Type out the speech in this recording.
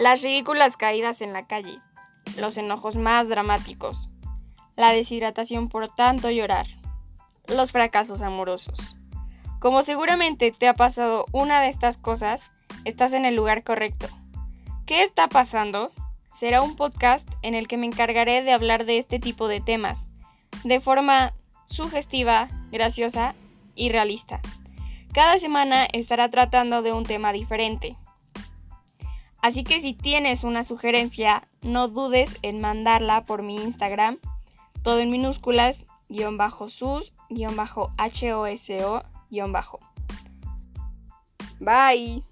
las ridículas caídas en la calle, los enojos más dramáticos, la deshidratación por tanto llorar, los fracasos amorosos. Como seguramente te ha pasado una de estas cosas, estás en el lugar correcto. ¿Qué está pasando? Será un podcast en el que me encargaré de hablar de este tipo de temas, de forma sugestiva, graciosa y realista. Cada semana estará tratando de un tema diferente. Así que si tienes una sugerencia, no dudes en mandarla por mi Instagram, todo en minúsculas, guion bajo sus, guion bajo HOSO, guion bajo. Bye.